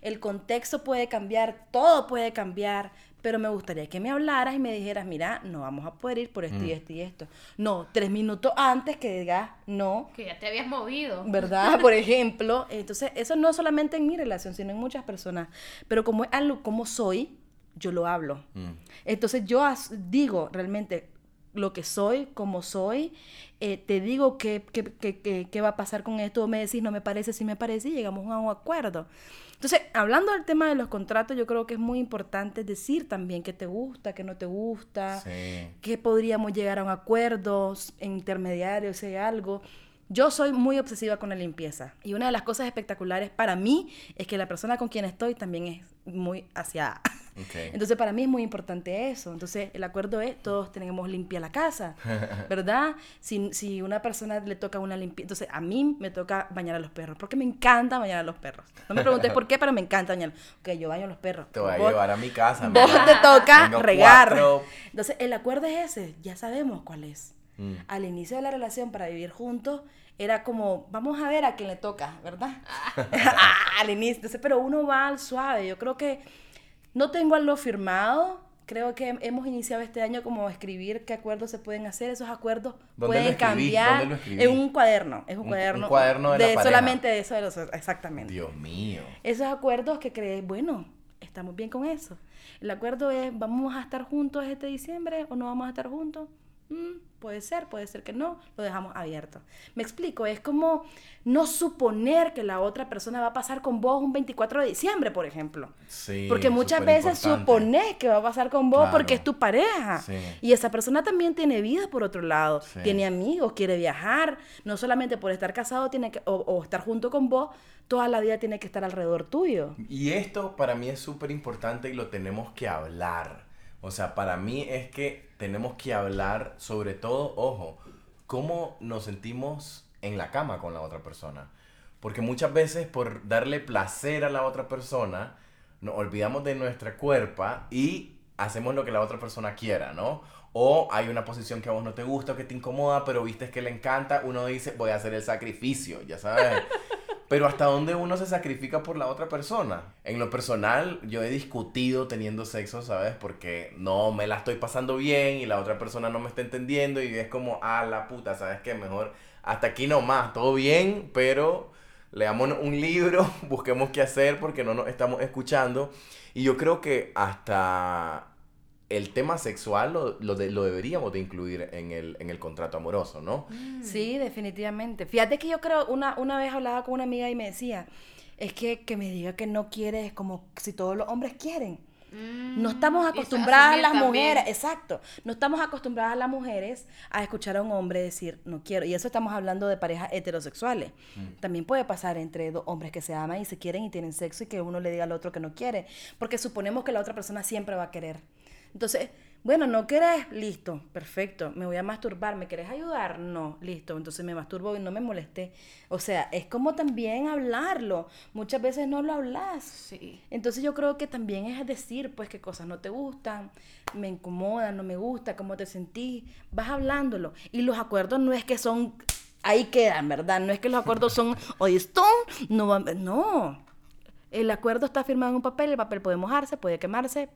el contexto puede cambiar, todo puede cambiar, pero me gustaría que me hablaras y me dijeras, mira, no vamos a poder ir por esto y esto y esto. No, tres minutos antes que digas, no, Que ya te habías movido. ¿verdad? Por ejemplo, entonces eso no solamente en mi relación, sino en muchas personas, pero como es algo como soy, yo lo hablo. Mm. Entonces yo digo realmente lo que soy, como soy, eh, te digo qué, qué, qué- qué- qué va a pasar con esto, me decís, no me parece, sí me parece, y llegamos a un acuerdo. Entonces, hablando del tema de los contratos, yo creo que es muy importante decir también qué te gusta, qué no te gusta, Sí. que podríamos llegar a un acuerdo intermediario, si hay algo. Yo soy muy obsesiva con la limpieza y una de las cosas espectaculares para mí es que la persona con quien estoy también es muy aseada. Entonces para mí es muy importante eso. Entonces el acuerdo es todos tenemos limpia la casa, ¿verdad? Si, si una persona le toca una limpieza, entonces a mí me toca bañar a los perros, porque me encanta bañar a los perros. No me preguntes por qué, pero me encanta bañar. Ok, yo baño a los perros. Te voy a Vos- llevar a mi casa. Vos mira. te toca Tengo regar. cuatro. Entonces, el acuerdo es ese, ya sabemos cuál es. Mm. Al inicio de la relación para vivir juntos, era como, vamos a ver a quién le toca, ¿verdad? al inicio, entonces, pero uno va al suave. Yo creo que no tengo algo firmado. Creo que hemos iniciado este año como escribir qué acuerdos se pueden hacer. Esos acuerdos ¿Dónde pueden cambiar en un cuaderno. Es un, Un- un cuaderno. cuaderno de la solamente de eso, de los- exactamente Dios mío. esos acuerdos que crees, bueno, estamos bien con eso. El acuerdo es, ¿vamos a estar juntos este diciembre o no vamos a estar juntos? Mm, puede ser, puede ser que no, lo dejamos abierto. Me explico, es como no suponer que la otra persona va a pasar con vos un 24 de diciembre, por ejemplo. Sí, Porque muchas veces importante. supones que va a pasar con vos Claro. porque es tu pareja. Sí. Y esa persona también tiene vida por otro lado. Sí. Tiene amigos, quiere viajar. No solamente por estar casado tiene que, o, o estar junto con vos, toda la vida tiene que estar alrededor tuyo. Y esto para mí es súper importante y lo tenemos que hablar. O sea, para mí es que tenemos que hablar sobre todo, ojo, cómo nos sentimos en la cama con la otra persona. Porque muchas veces por darle placer a la otra persona, nos olvidamos de nuestra cuerpa y hacemos lo que la otra persona quiera, ¿no? O hay una posición que a vos no te gusta o que te incomoda, pero viste que le encanta, uno dice, voy a hacer el sacrificio, ya sabes. Pero hasta dónde uno se sacrifica por la otra persona. En lo personal, yo he discutido teniendo sexo, ¿sabes? Porque no me la estoy pasando bien y la otra persona no me está entendiendo y es como, ah, la puta, ¿sabes qué? Mejor hasta aquí nomás, todo bien, pero leamos un libro, busquemos qué hacer porque no nos estamos escuchando. Y yo creo que hasta el tema sexual lo, lo, de- lo deberíamos de incluir en el, en el contrato amoroso, ¿no? Sí, definitivamente. Fíjate que yo creo, una, una vez hablaba con una amiga y me decía, es que que me diga que no quiere es como si todos los hombres quieren. No estamos Mm, y eso es acostumbradas las también. mujeres, exacto, no estamos acostumbradas las mujeres a escuchar a un hombre decir no quiero. Y eso estamos hablando de parejas heterosexuales. También puede pasar entre dos hombres que se aman y se quieren y tienen sexo y que uno le diga al otro que no quiere. Porque suponemos que la otra persona siempre va a querer. Entonces, bueno, no querés, listo, perfecto, me voy a masturbar, ¿me querés ayudar? No, listo, entonces me masturbo y no me molesté. O sea, es como también hablarlo, muchas veces no lo hablas. Sí. Entonces yo creo que también es decir, pues, qué cosas no te gustan, me incomodan, no me gusta, cómo te sentís, vas hablándolo. Y los acuerdos no es que son, ahí quedan, ¿verdad? No es que los acuerdos son, oye, esto no no. El acuerdo está firmado en un papel, el papel puede mojarse, puede quemarse,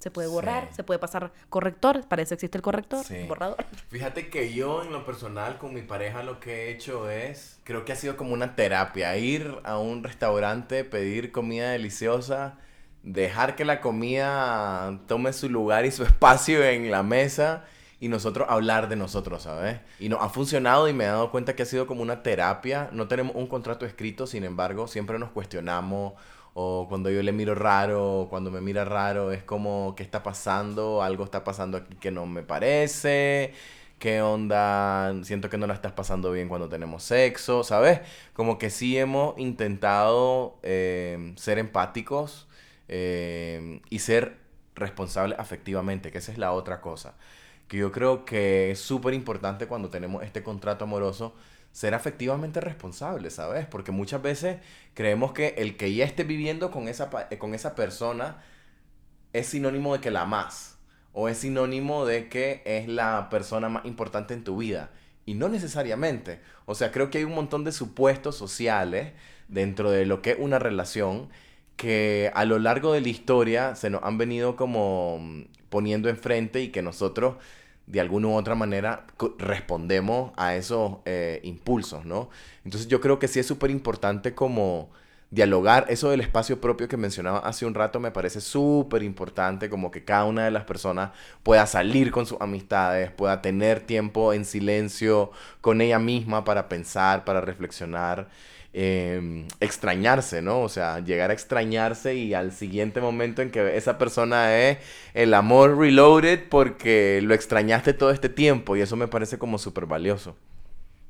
se puede borrar, Sí. se puede pasar corrector, para eso existe el corrector, Sí. borrador. Fíjate que yo en lo personal con mi pareja lo que he hecho es, creo que ha sido como una terapia, ir a un restaurante, pedir comida deliciosa, dejar que la comida tome su lugar y su espacio en la mesa y nosotros hablar de nosotros, ¿sabes? Y nos ha funcionado y me he dado cuenta que ha sido como una terapia. No tenemos un contrato escrito, sin embargo, siempre nos cuestionamos o cuando yo le miro raro, o cuando me mira raro, es como, ¿qué está pasando? Algo está pasando aquí que no me parece. ¿Qué onda? Siento que no la estás pasando bien cuando tenemos sexo, ¿sabes? Como que sí hemos intentado eh, ser empáticos eh, y ser responsables afectivamente, que esa es la otra cosa. Que yo creo que es súper importante cuando tenemos este contrato amoroso ser afectivamente responsables, ¿sabes? Porque muchas veces creemos que el que ya esté viviendo con esa, eh, con esa persona es sinónimo de que la amas o es sinónimo de que es la persona más importante en tu vida. Y no necesariamente. O sea, creo que hay un montón de supuestos sociales dentro de lo que es una relación que a lo largo de la historia se nos han venido como mm, poniendo enfrente y que nosotros de alguna u otra manera respondemos a esos eh, impulsos, ¿no? Entonces yo creo que sí es súper importante como dialogar. Eso del espacio propio que mencionaba hace un rato me parece súper importante, como que cada una de las personas pueda salir con sus amistades, pueda tener tiempo en silencio con ella misma para pensar, para reflexionar. Eh, extrañarse, ¿no? O sea, llegar a extrañarse y al siguiente momento en que esa persona es el amor reloaded porque lo extrañaste todo este tiempo y eso me parece como súper valioso.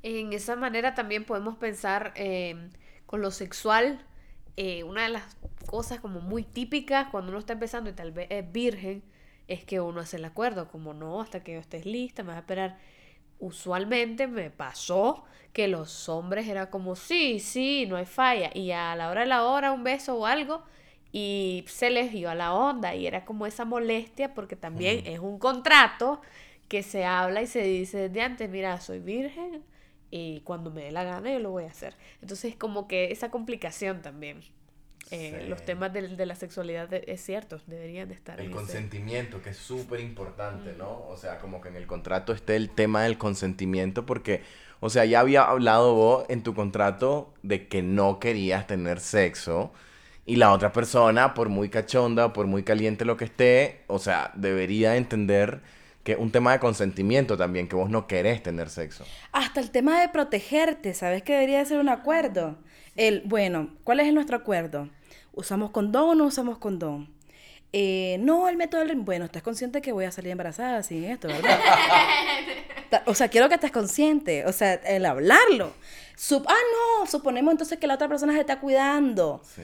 En esa manera también podemos pensar eh, con lo sexual. eh, una de las cosas como muy típicas cuando uno está empezando y tal vez es virgen es que uno hace el acuerdo, como no, hasta que yo estés lista, me vas a esperar. Usualmente me pasó que los hombres era como, sí, sí, no hay falla. Y a la hora de la hora, un beso o algo, y se les iba la onda. Y era como esa molestia, porque también es un contrato que se habla y se dice desde antes, mira, soy virgen y cuando me dé la gana yo lo voy a hacer. Entonces como que esa complicación también. Eh, Sí. Los temas de, de la sexualidad de- es cierto, deberían de estar El en ese- consentimiento, que es súper importante, ¿no? O sea, como que en el contrato esté el tema del consentimiento, porque, o sea, ya había hablado vos en tu contrato de que no querías tener sexo, y la otra persona, por muy cachonda, por muy caliente lo que esté, o sea, debería entender que un tema de consentimiento también, que vos no querés tener sexo. Hasta el tema de protegerte, ¿sabes que debería ser un acuerdo? El, bueno, ¿cuál es nuestro acuerdo? ¿Usamos condón o no usamos condón? Eh, no, el método del... Bueno, estás consciente que voy a salir embarazada sin esto, ¿verdad? O sea, quiero que estés consciente. O sea, el hablarlo. Sup- ah, no, suponemos entonces que la otra persona se está cuidando. Sí.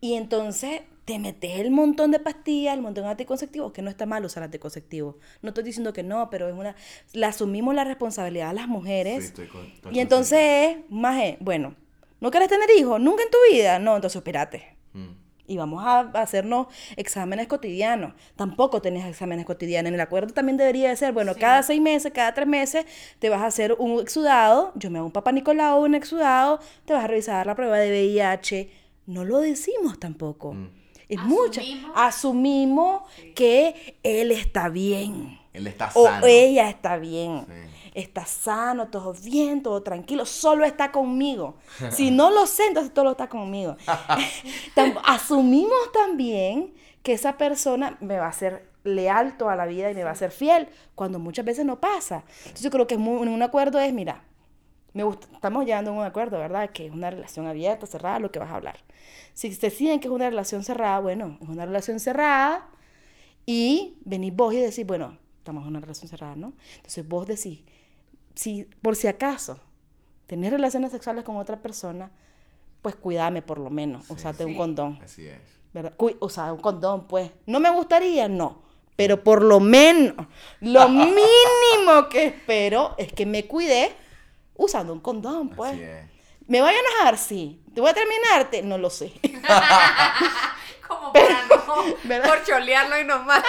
Y entonces te metes el montón de pastillas, el montón de anticonceptivos, que no está mal usar anticonceptivos. No estoy diciendo que no, pero es una... Le asumimos la responsabilidad a las mujeres. Sí, estoy con- y entonces, más bueno, ¿no quieres tener hijos? ¿Nunca en tu vida? No, entonces espérate. Mm. Y vamos a hacernos exámenes cotidianos. Tampoco tenés exámenes cotidianos. En el acuerdo también debería de ser, bueno, cada seis meses, cada tres meses, te vas a hacer un exudado. Yo me hago un papá Nicolau, un exudado. Te vas a revisar la prueba de VIH. No lo decimos tampoco. Mm. Es mucho. Asumimos que él está bien. Él está O sano. ella está bien. Sí. Está sano, todo bien, todo tranquilo. Solo está conmigo. Si no lo sé, entonces todo está conmigo. Asumimos también que esa persona me va a ser leal toda la vida y me va a ser fiel, cuando muchas veces no pasa. Entonces yo creo que es muy- un acuerdo es, mira, me gusta, estamos llegando a un acuerdo, ¿verdad? Que es una relación abierta, cerrada, lo que vas a hablar. Si deciden que es una relación cerrada, bueno, es una relación cerrada y venís vos y decís, bueno, estamos en una relación cerrada, ¿no? Entonces vos decís, si por si acaso tenés relaciones sexuales con otra persona, pues cuídame por lo menos, usate un condón, Así es. ¿verdad? O sea, un condón, pues. ¿No me gustaría? No. Pero por lo menos, lo mínimo que espero es que me cuide usando un condón, pues. Así es. ¿Me voy a enojar? Sí. ¿Te voy a terminarte? No lo sé. Como para no ¿Verdad? corcholearlo y nomás.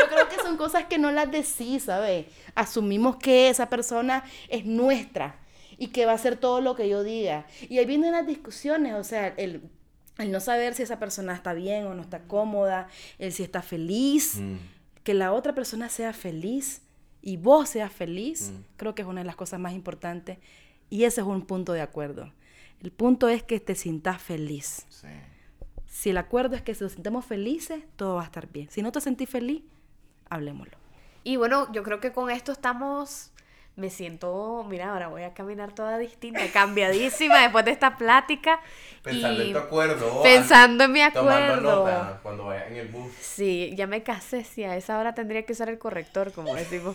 Yo creo que son cosas que no las decís, ¿sabes? Asumimos que esa persona es nuestra y que va a hacer todo lo que yo diga. Y ahí vienen las discusiones, o sea, el, el no saber si esa persona está bien o no está cómoda, el si está feliz, Mm. que la otra persona sea feliz y vos seas feliz, Mm. creo que es una de las cosas más importantes y ese es un punto de acuerdo. El punto es que te sientas feliz. Sí. Si el acuerdo es que si nos sentemos felices, todo va a estar bien. Si no te sentís feliz, hablemoslo. Y bueno, yo creo que con esto estamos. Me siento, mira, ahora voy a caminar toda distinta, cambiadísima después de esta plática. Pensando y en tu acuerdo. Pensando en mi Tomando acuerdo. nota cuando vayas en el bus. Sí, ya me casé, sí, a esa hora tendría que usar el corrector, como decimos,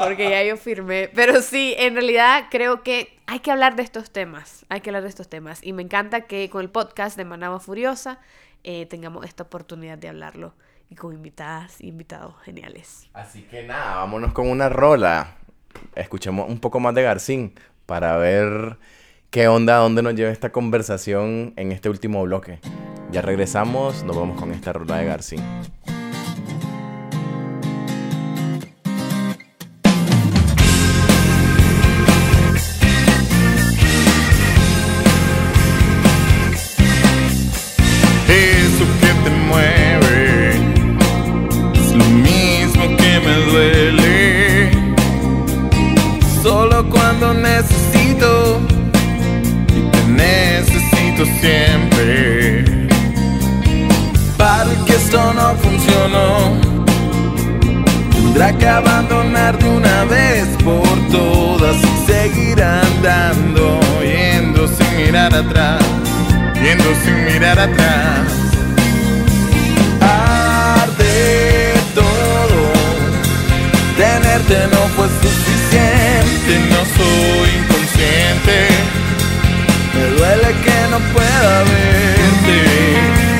porque ya yo firmé. Pero sí, en realidad creo que hay que hablar de estos temas, hay que hablar de estos temas. Y me encanta que con el podcast de Manaba Furiosa eh, tengamos esta oportunidad de hablarlo y con invitadas y invitados geniales. Así que nada, vámonos con una rola. Escuchemos un poco más de Garcín para ver qué onda, dónde nos lleva esta conversación en este último bloque. Ya regresamos, nos vamos con esta rola de Garcín. Tendrá que abandonar de una vez por todas y seguir andando, yendo sin mirar atrás yendo sin mirar atrás. Arde todo, tenerte no fue suficiente, no soy inconsciente. Me duele que no pueda verte.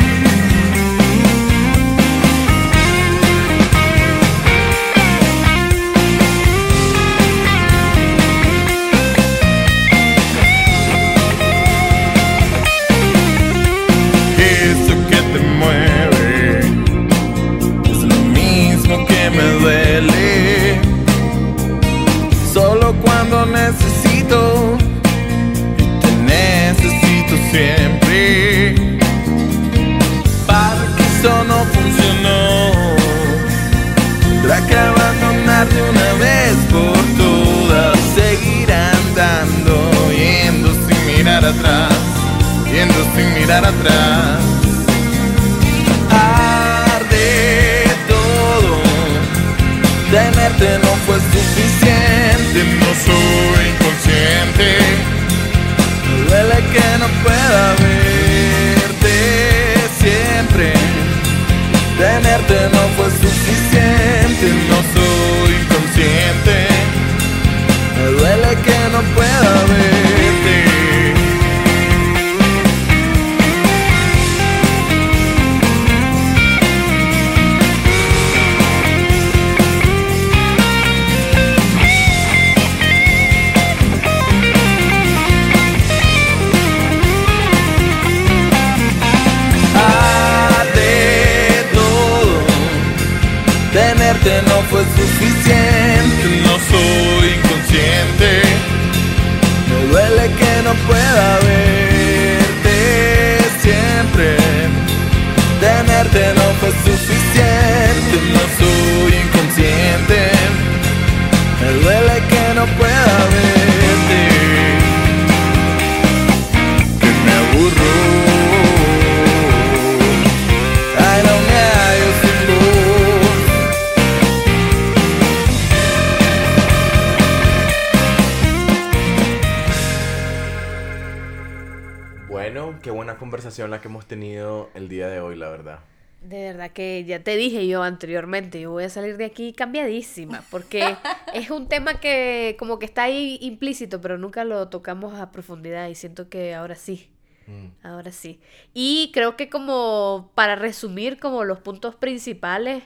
Necesito te necesito siempre. Para que esto no funcionó, tendrá que abandonar de una vez por todas. Seguir andando, yendo sin mirar atrás yendo sin mirar atrás. Arde todo, Tenerte no fue suficiente, inconsciente. Me duele que no pueda verte siempre. Tenerte no fue suficiente, no soy inconsciente. Me duele que no pueda salir de aquí cambiadísima, porque es un tema que como que está ahí implícito, pero nunca lo tocamos a profundidad y siento que ahora sí, Mm. ahora sí. Y creo que como para resumir como los puntos principales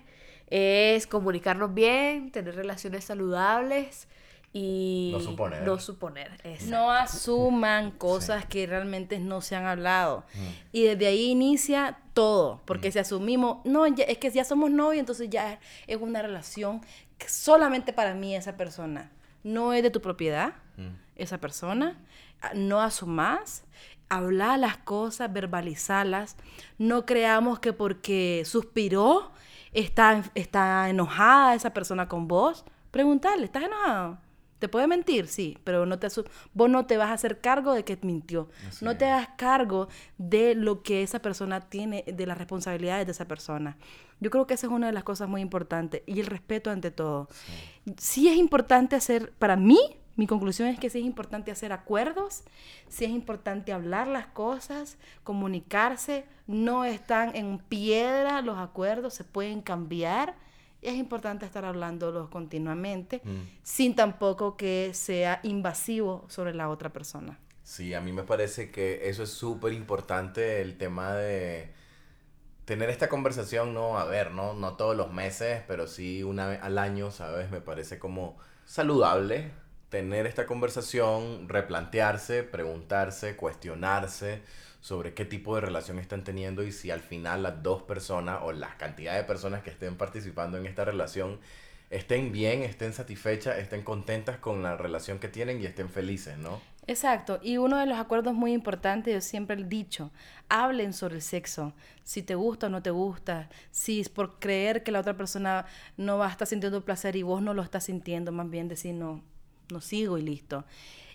es comunicarnos bien, tener relaciones saludables y No suponer. No suponer, exacto. No asuman cosas que realmente no se han hablado. Mm. Y desde ahí inicia todo, porque si asumimos, no, ya- es que ya somos novios, entonces ya es una relación que solamente para mí esa persona. No es de tu propiedad, Mm. esa persona. Ah, No asumas, hablar las cosas, verbalizarlas. No creamos que porque suspiró está, está enojada esa persona con vos. Preguntarle, ¿estás enojado? ¿Te puede mentir? Sí, pero no te vos no te vas a hacer cargo de que mintió. Así no te hagas cargo de lo que esa persona tiene, de las responsabilidades de esa persona. Yo creo que esa es una de las cosas muy importantes. Y el respeto ante todo. Sí es importante hacer, para mí, mi conclusión es que sí es importante hacer acuerdos, sí es importante hablar las cosas, comunicarse, no están en piedra los acuerdos, se pueden cambiar. Es importante estar hablándolos continuamente, Mm. sin tampoco que sea invasivo sobre la otra persona. Sí, a mí me parece que eso es súper importante, el tema de tener esta conversación, no, a ver, no, no todos los meses, pero sí una vez al año, ¿sabes? Me parece como saludable tener esta conversación, replantearse, preguntarse, cuestionarse sobre qué tipo de relación están teniendo y si al final las dos personas o la cantidad de personas que estén participando en esta relación estén bien, estén satisfechas, estén contentas con la relación que tienen y estén felices, ¿no? Exacto, y uno de los acuerdos muy importantes, yo siempre he dicho, hablen sobre el sexo, si te gusta o no te gusta, si es por creer que la otra persona no va a estar sintiendo placer y vos no lo estás sintiendo, más bien decir no, no sigo y listo.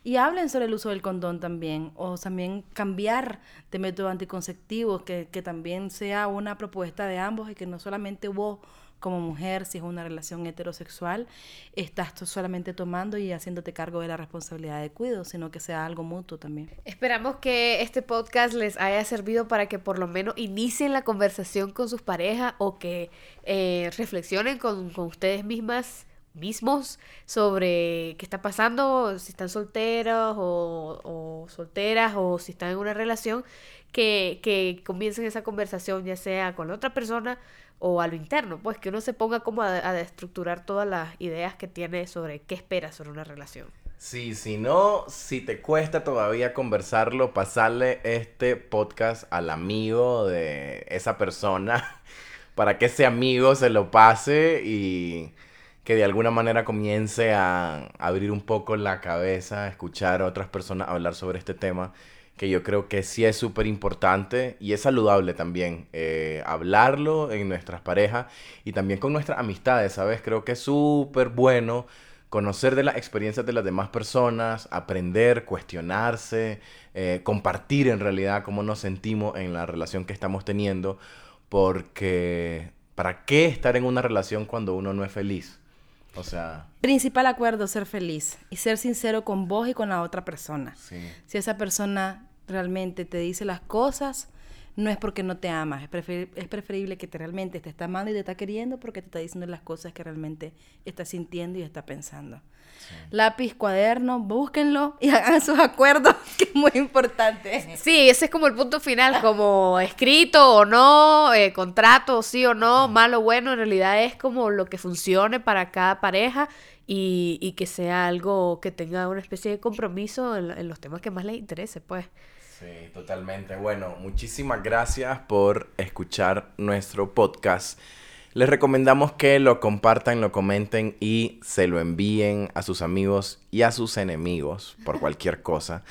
Y hablen sobre el uso del condón también, o también cambiar de método anticonceptivo, que, que también sea una propuesta de ambos y que no solamente vos como mujer, si es una relación heterosexual, estás solamente tomando y haciéndote cargo de la responsabilidad de cuidado, sino que sea algo mutuo también. Esperamos que este podcast les haya servido para que por lo menos inicien la conversación con sus parejas o que eh, reflexionen con, con ustedes mismas mismos sobre qué está pasando, si están solteros o, solteras o si están en una relación, que, que comiencen esa conversación ya sea con la otra persona o a lo interno, pues que uno se ponga como a, a estructurar todas las ideas que tiene sobre qué espera sobre una relación. Sí, si no, si te cuesta todavía conversarlo, pasarle este podcast al amigo de esa persona para que ese amigo se lo pase y que de alguna manera comience a abrir un poco la cabeza, a escuchar a otras personas hablar sobre este tema, que yo creo que sí es súper importante y es saludable también eh, hablarlo en nuestras parejas y también con nuestras amistades, ¿sabes? Creo que es súper bueno conocer de las experiencias de las demás personas, aprender, cuestionarse, eh, compartir en realidad cómo nos sentimos en la relación que estamos teniendo, porque ¿para qué estar en una relación cuando uno no es feliz? O sea, Principal acuerdo, ser feliz y ser sincero con vos y con la otra persona. sí. Si esa persona realmente te dice las cosas, no es porque no te amas, es, prefer- es preferible que te realmente te está amando y te está queriendo porque te está diciendo las cosas que realmente está sintiendo y está pensando. Lápiz, cuaderno, búsquenlo y hagan sus acuerdos, que es muy importante. Sí, ese es como el punto final, como escrito o no, eh, contrato sí o no, malo o bueno, en realidad es como lo que funcione para cada pareja y, y que sea algo que tenga una especie de compromiso en, en los temas que más les interese, pues. Sí, totalmente. Bueno, muchísimas gracias por escuchar nuestro podcast. Les recomendamos que lo compartan, lo comenten y se lo envíen a sus amigos y a sus enemigos por cualquier cosa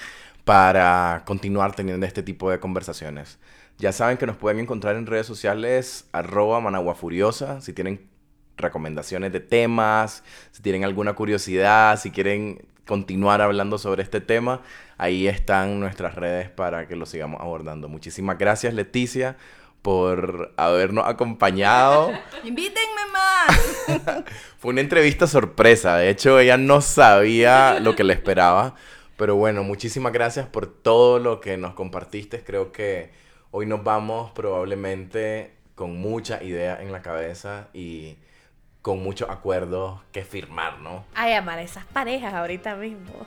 para continuar teniendo este tipo de conversaciones. Ya saben que nos pueden encontrar en redes sociales arroba Managua Furiosa si tienen recomendaciones de temas, si tienen alguna curiosidad, si quieren continuar hablando sobre este tema, ahí están nuestras redes para que lo sigamos abordando. Muchísimas gracias Leticia por habernos acompañado. Invítenme más. Fue una entrevista sorpresa, de hecho ella no sabía lo que le esperaba, pero bueno, muchísimas gracias por todo lo que nos compartiste, creo que hoy nos vamos probablemente con mucha idea en la cabeza y con muchos acuerdos que firmar, ¿no? Ay, amar a esas parejas ahorita mismo.